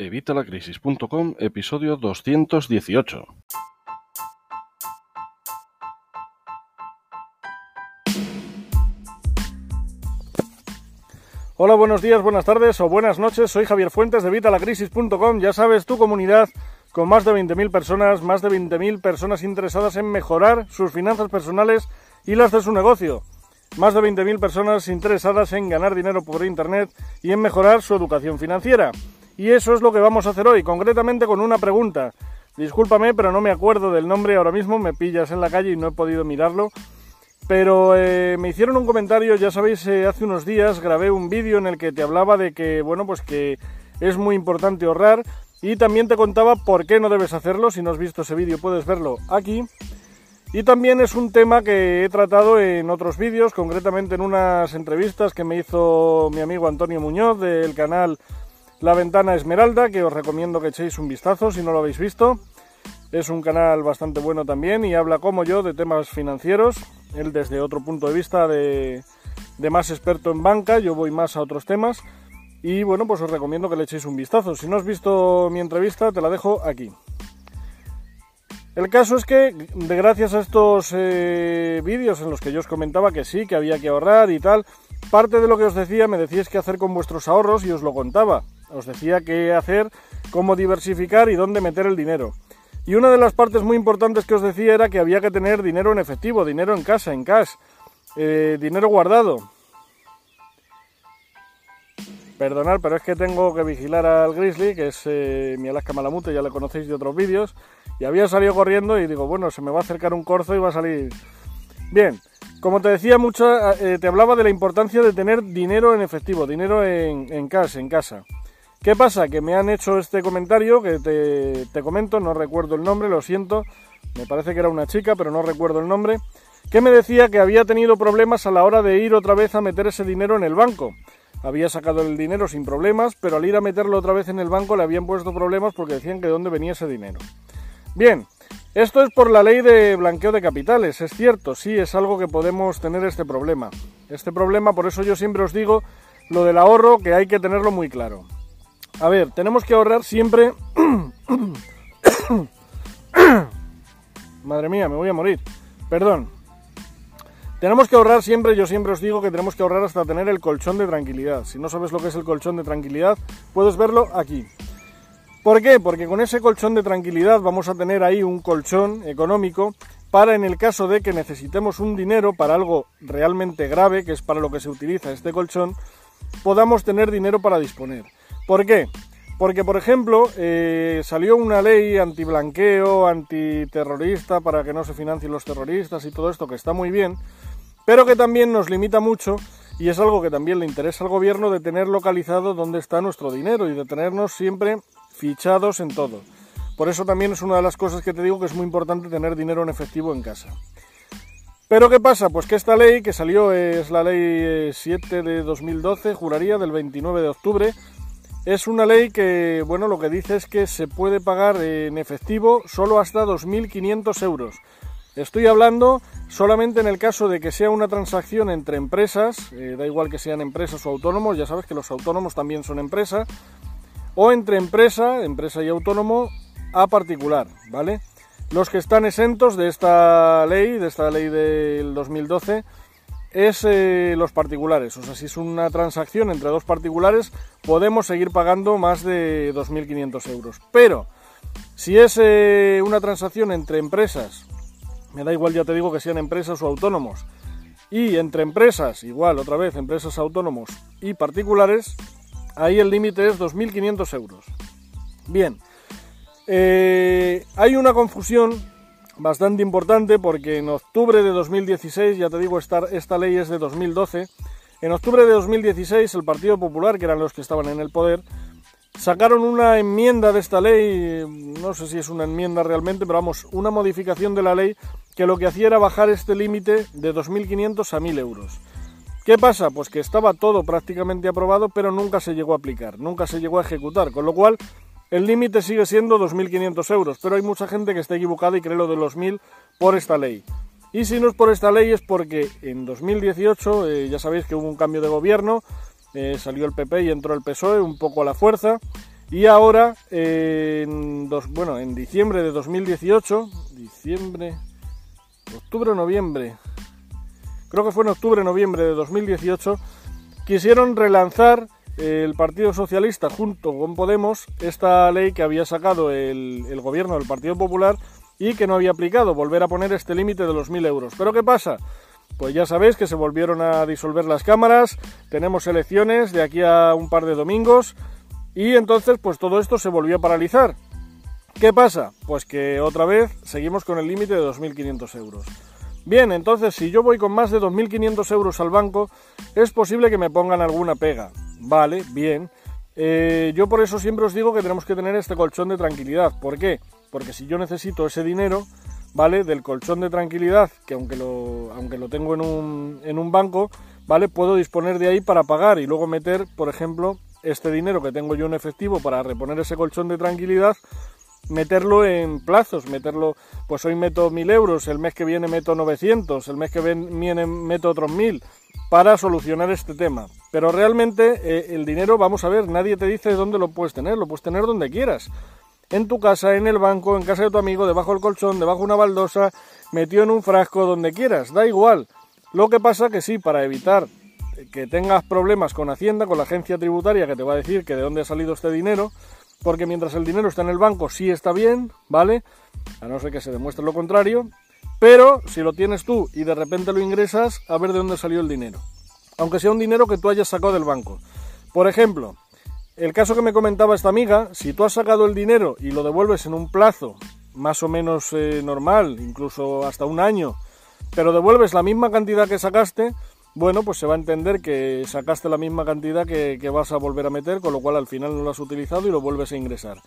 Evitalacrisis.com, episodio 218. Hola, buenos días, buenas tardes o buenas noches. Soy Javier Fuentes de Evitalacrisis.com. Ya sabes, tu comunidad con más de 20.000 personas, más de 20.000 personas interesadas en mejorar sus finanzas personales y las de su negocio. Más de 20.000 personas interesadas en ganar dinero por Internet y en mejorar su educación financiera. Y eso es lo que vamos a hacer hoy, concretamente con una pregunta. Discúlpame, pero no me acuerdo del nombre ahora mismo, me pillas en la calle y no he podido mirarlo. Pero eh, me hicieron un comentario, ya sabéis, eh, hace unos días grabé un vídeo en el que te hablaba de que, bueno, pues que es muy importante ahorrar y también te contaba por qué no debes hacerlo. Si no has visto ese vídeo puedes verlo aquí. Y también es un tema que he tratado en otros vídeos, concretamente en unas entrevistas que me hizo mi amigo Antonio Muñoz del canal la Ventana Esmeralda, que os recomiendo que echéis un vistazo si no lo habéis visto. Es un canal bastante bueno también y habla como yo de temas financieros, él desde otro punto de vista de, más experto en banca, yo voy más a otros temas. Y bueno, pues os recomiendo que le echéis un vistazo. Si no has visto mi entrevista, te la dejo aquí. El caso es que, de gracias a estos eh, vídeos en los que yo os comentaba que sí, que había que ahorrar y tal, parte de lo que os decía me decíais qué hacer con vuestros ahorros y os lo contaba. Os decía qué hacer, cómo diversificar y dónde meter el dinero. Y una de las partes muy importantes que os decía era que había que tener dinero en efectivo, dinero en casa, en cash, eh, dinero guardado. Perdonad, pero es que tengo que vigilar al Grizzly, que es eh, mi Alaska Malamute, ya le conocéis de otros vídeos, y había salido corriendo y digo, bueno, se me va a acercar un corzo y va a salir... Bien, como te decía mucho, eh, te hablaba de la importancia de tener dinero en efectivo, dinero en cash, en casa. ¿Qué pasa? Que me han hecho este comentario que te, comento, no recuerdo el nombre, lo siento, me parece que era una chica, pero no recuerdo el nombre, que me decía que había tenido problemas a la hora de ir otra vez a meter ese dinero en el banco. Había sacado el dinero sin problemas, pero al ir a meterlo otra vez en el banco le habían puesto problemas porque decían que de dónde venía ese dinero. Bien, esto es por la ley de blanqueo de capitales, es cierto, sí, es algo que podemos tener este problema. Este problema, por eso yo siempre os digo lo del ahorro, que hay que tenerlo muy claro. A ver, tenemos que ahorrar siempre... Madre mía, me voy a morir. Perdón. Tenemos que ahorrar siempre, yo siempre os digo que tenemos que ahorrar hasta tener el colchón de tranquilidad. Si no sabes lo que es el colchón de tranquilidad, puedes verlo aquí. ¿Por qué? Porque con ese colchón de tranquilidad vamos a tener ahí un colchón económico para en el caso de que necesitemos un dinero para algo realmente grave, que es para lo que se utiliza este colchón, podamos tener dinero para disponer. ¿Por qué? Porque, por ejemplo, eh, salió una ley antiblanqueo, antiterrorista, para que no se financien los terroristas y todo esto, que está muy bien, pero que también nos limita mucho y es algo que también le interesa al gobierno de tener localizado dónde está nuestro dinero y de tenernos siempre fichados en todo. Por eso también es una de las cosas que te digo que es muy importante tener dinero en efectivo en casa. Pero ¿qué pasa? Pues que esta ley que salió es la ley 7 eh, de 2012, juraría, del 29 de octubre, es una ley que, bueno, lo que dice es que se puede pagar en efectivo solo hasta 2.500 euros. Estoy hablando solamente en el caso de que sea una transacción entre empresas, eh, da igual que sean empresas o autónomos, ya sabes que los autónomos también son empresa, o entre empresa, empresa y autónomo, a particular, ¿vale? Los que están exentos de esta ley, de esta ley del 2012, es eh, los particulares. O sea, si es una transacción entre dos particulares, podemos seguir pagando más de 2.500 euros. Pero si es eh, una transacción entre empresas, me da igual, ya te digo que sean empresas o autónomos, y entre empresas, igual, otra vez, empresas autónomos y particulares, ahí el límite es 2.500 euros. Bien, eh, hay una confusión bastante importante porque en octubre de 2016, ya te digo, esta, esta ley es de 2012, en octubre de 2016 el Partido Popular, que eran los que estaban en el poder, sacaron una enmienda de esta ley, no sé si es una enmienda realmente, pero vamos, una modificación de la ley que lo que hacía era bajar este límite de 2.500 a 1.000 euros. ¿Qué pasa? Pues que estaba todo prácticamente aprobado, pero nunca se llegó a aplicar, nunca se llegó a ejecutar, con lo cual el límite sigue siendo 2.500 euros, pero hay mucha gente que está equivocada y cree lo de los 1.000 por esta ley. Y si no es por esta ley es porque en 2018 eh, ya sabéis que hubo un cambio de gobierno, eh, salió el PP y entró el PSOE un poco a la fuerza Y ahora, en dos, bueno, en diciembre de 2018, diciembre, octubre noviembre, creo que fue en octubre noviembre de 2018, quisieron relanzar el Partido Socialista junto con Podemos esta ley que había sacado el, gobierno del Partido Popular y que no había aplicado, volver a poner este límite de los 1.000 euros. ¿Pero qué pasa? Pues ya sabéis que se volvieron a disolver las cámaras, tenemos elecciones de aquí a un par de domingos y entonces pues todo esto se volvió a paralizar. ¿Qué pasa? Pues que otra vez seguimos con el límite de 2.500 euros. Bien, entonces si yo voy con más de 2.500 euros al banco, es posible que me pongan alguna pega. Vale, bien. Eh, yo por eso siempre os digo que tenemos que tener este colchón de tranquilidad. ¿Por qué? Porque si yo necesito ese dinero, ¿vale? Del colchón de tranquilidad, que aunque lo, aunque lo tengo en un, en un banco, ¿vale? Puedo disponer de ahí para pagar y luego meter, por ejemplo, este dinero que tengo yo en efectivo para reponer ese colchón de tranquilidad, meterlo en plazos, meterlo, pues hoy meto 1000 euros, el mes que viene meto 900, el mes que viene meto otros 1000 para solucionar este tema. Pero realmente eh, el dinero, vamos a ver, nadie te dice dónde lo puedes tener, lo puedes tener donde quieras en tu casa, en el banco, en casa de tu amigo, debajo del colchón, debajo de una baldosa, metido en un frasco, donde quieras, da igual. Lo que pasa que sí, para evitar que tengas problemas con Hacienda, con la agencia tributaria que te va a decir que de dónde ha salido este dinero, porque mientras el dinero está en el banco sí está bien, ¿vale? A no ser que se demuestre lo contrario, pero si lo tienes tú y de repente lo ingresas, a ver de dónde salió el dinero. Aunque sea un dinero que tú hayas sacado del banco. Por ejemplo, el caso que me comentaba esta amiga, si tú has sacado el dinero y lo devuelves en un plazo más o menos eh, normal, incluso hasta un año, pero devuelves la misma cantidad que sacaste, bueno, pues se va a entender que sacaste la misma cantidad que, vas a volver a meter, con lo cual al final no lo has utilizado y lo vuelves a ingresar.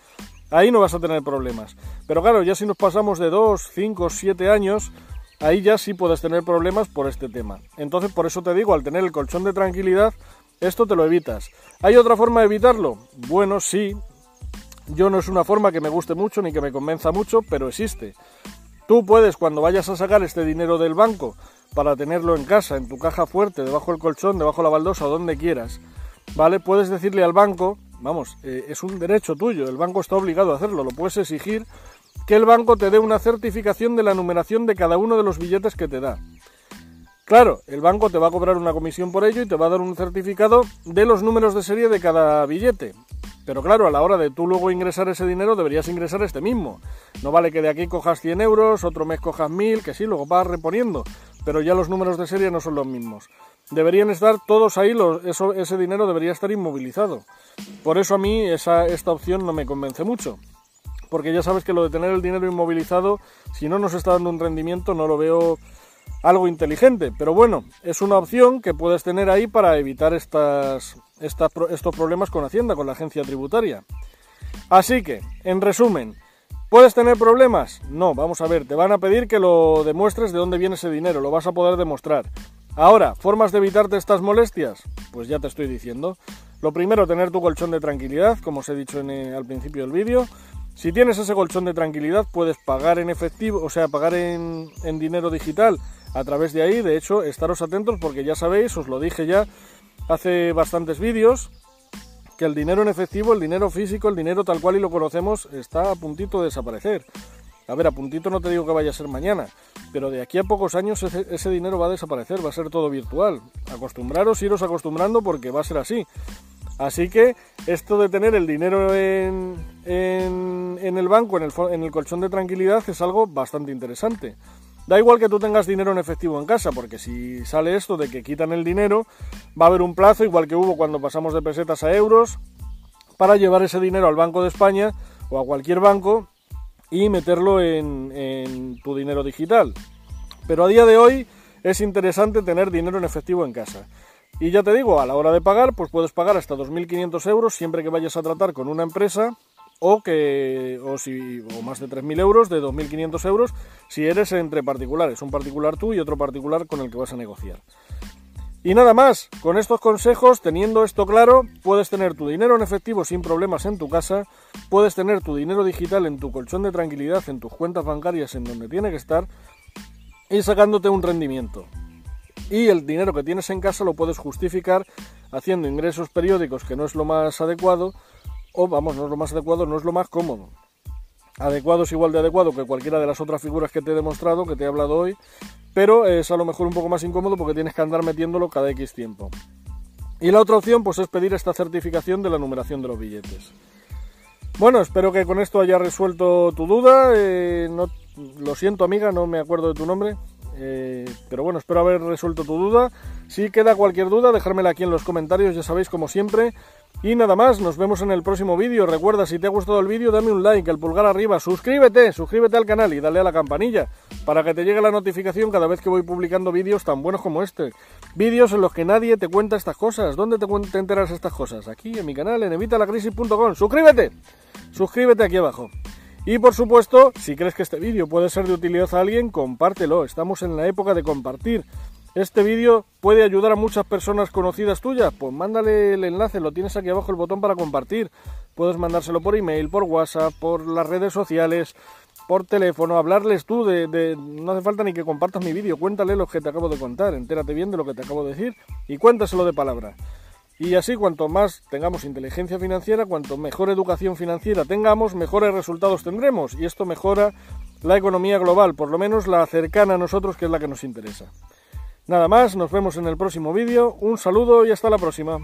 Ahí no vas a tener problemas. Pero claro, ya si nos pasamos de 2, 5, 7 años, ahí ya sí puedes tener problemas por este tema. Entonces, por eso te digo, al tener el colchón de tranquilidad, esto te lo evitas. ¿Hay otra forma de evitarlo? Bueno, sí. Yo no es una forma que me guste mucho ni que me convenza mucho, pero existe. Tú puedes, cuando vayas a sacar este dinero del banco para tenerlo en casa, en tu caja fuerte, debajo del colchón, debajo de la baldosa donde quieras, ¿vale? Puedes decirle al banco, vamos, eh, es un derecho tuyo, el banco está obligado a hacerlo, lo puedes exigir, que el banco te dé una certificación de la numeración de cada uno de los billetes que te da. Claro, el banco te va a cobrar una comisión por ello y te va a dar un certificado de los números de serie de cada billete. Pero claro, a la hora de tú luego ingresar ese dinero deberías ingresar este mismo. No vale que de aquí cojas 100 euros, otro mes cojas 1000, que sí, luego vas reponiendo. Pero ya los números de serie no son los mismos. Deberían estar todos ahí, eso, ese dinero debería estar inmovilizado. Por eso a mí esa, esta opción no me convence mucho. Porque ya sabes que lo de tener el dinero inmovilizado, si no nos está dando un rendimiento, no lo veo algo inteligente. Pero bueno, es una opción que puedes tener ahí para evitar estas, estos problemas con Hacienda, con la agencia tributaria. Así que, en resumen, ¿puedes tener problemas? No, vamos a ver, te van a pedir que lo demuestres de dónde viene ese dinero, lo vas a poder demostrar. Ahora, ¿formas de evitarte estas molestias? Pues ya te estoy diciendo. Lo primero, tener tu colchón de tranquilidad, como os he dicho en, al principio del vídeo. Si tienes ese colchón de tranquilidad, puedes pagar en efectivo, o sea, pagar en, en dinero digital a través de ahí. De hecho, estaros atentos porque ya sabéis, os lo dije ya hace bastantes vídeos, que el dinero en efectivo, el dinero físico, el dinero tal cual y lo conocemos, está a puntito de desaparecer. A ver, a puntito no te digo que vaya a ser mañana, pero de aquí a pocos años ese, dinero va a desaparecer, va a ser todo virtual. Acostumbraros, iros acostumbrando porque va a ser así. Así que esto de tener el dinero en, en, el banco, en el, en el colchón de tranquilidad, es algo bastante interesante. Da igual que tú tengas dinero en efectivo en casa, porque si sale esto de que quitan el dinero, va a haber un plazo, igual que hubo cuando pasamos de pesetas a euros, para llevar ese dinero al Banco de España o a cualquier banco y meterlo en, tu dinero digital. Pero a día de hoy es interesante tener dinero en efectivo en casa. Y ya te digo, a la hora de pagar, pues puedes pagar hasta 2.500 euros siempre que vayas a tratar con una empresa o que o si o más de 3.000 euros, de 2.500 euros, si eres entre particulares, un particular tú y otro particular con el que vas a negociar. Y nada más, con estos consejos, teniendo esto claro, puedes tener tu dinero en efectivo sin problemas en tu casa, puedes tener tu dinero digital en tu colchón de tranquilidad, en tus cuentas bancarias, en donde tiene que estar, y sacándote un rendimiento. Y el dinero que tienes en casa lo puedes justificar haciendo ingresos periódicos, que no es lo más adecuado, o vamos, no es lo más adecuado, no es lo más cómodo. Adecuado es igual de adecuado que cualquiera de las otras figuras que te he demostrado, que te he hablado hoy, pero es a lo mejor un poco más incómodo porque tienes que andar metiéndolo cada X tiempo. Y la otra opción pues es pedir esta certificación de la numeración de los billetes. Bueno, espero que con esto haya resuelto tu duda. Eh, lo siento amiga, no me acuerdo de tu nombre. Eh, pero bueno, espero haber resuelto tu duda. Si queda cualquier duda, dejármela aquí en los comentarios, ya sabéis, como siempre. Y nada más, nos vemos en el próximo vídeo. Recuerda, si te ha gustado el vídeo, dame un like, el pulgar arriba, suscríbete, suscríbete al canal y dale a la campanilla para que te llegue la notificación cada vez que voy publicando vídeos tan buenos como este. Vídeos en los que nadie te cuenta estas cosas. ¿Dónde te, te enteras estas cosas? Aquí, en mi canal, en evitalacrisis.com. ¡Suscríbete! Suscríbete aquí abajo. Y por supuesto, si crees que este vídeo puede ser de utilidad a alguien, compártelo. Estamos en la época de compartir. Este vídeo puede ayudar a muchas personas conocidas tuyas, pues mándale el enlace, lo tienes aquí abajo el botón para compartir. Puedes mandárselo por email, por WhatsApp, por las redes sociales, por teléfono, hablarles tú de, No hace falta ni que compartas mi vídeo, cuéntale lo que te acabo de contar, entérate bien de lo que te acabo de decir y cuéntaselo de palabra. Y así cuanto más tengamos inteligencia financiera, cuanto mejor educación financiera tengamos, mejores resultados tendremos. Y esto mejora la economía global, por lo menos la cercana a nosotros, que es la que nos interesa. Nada más, nos vemos en el próximo vídeo, un saludo y hasta la próxima.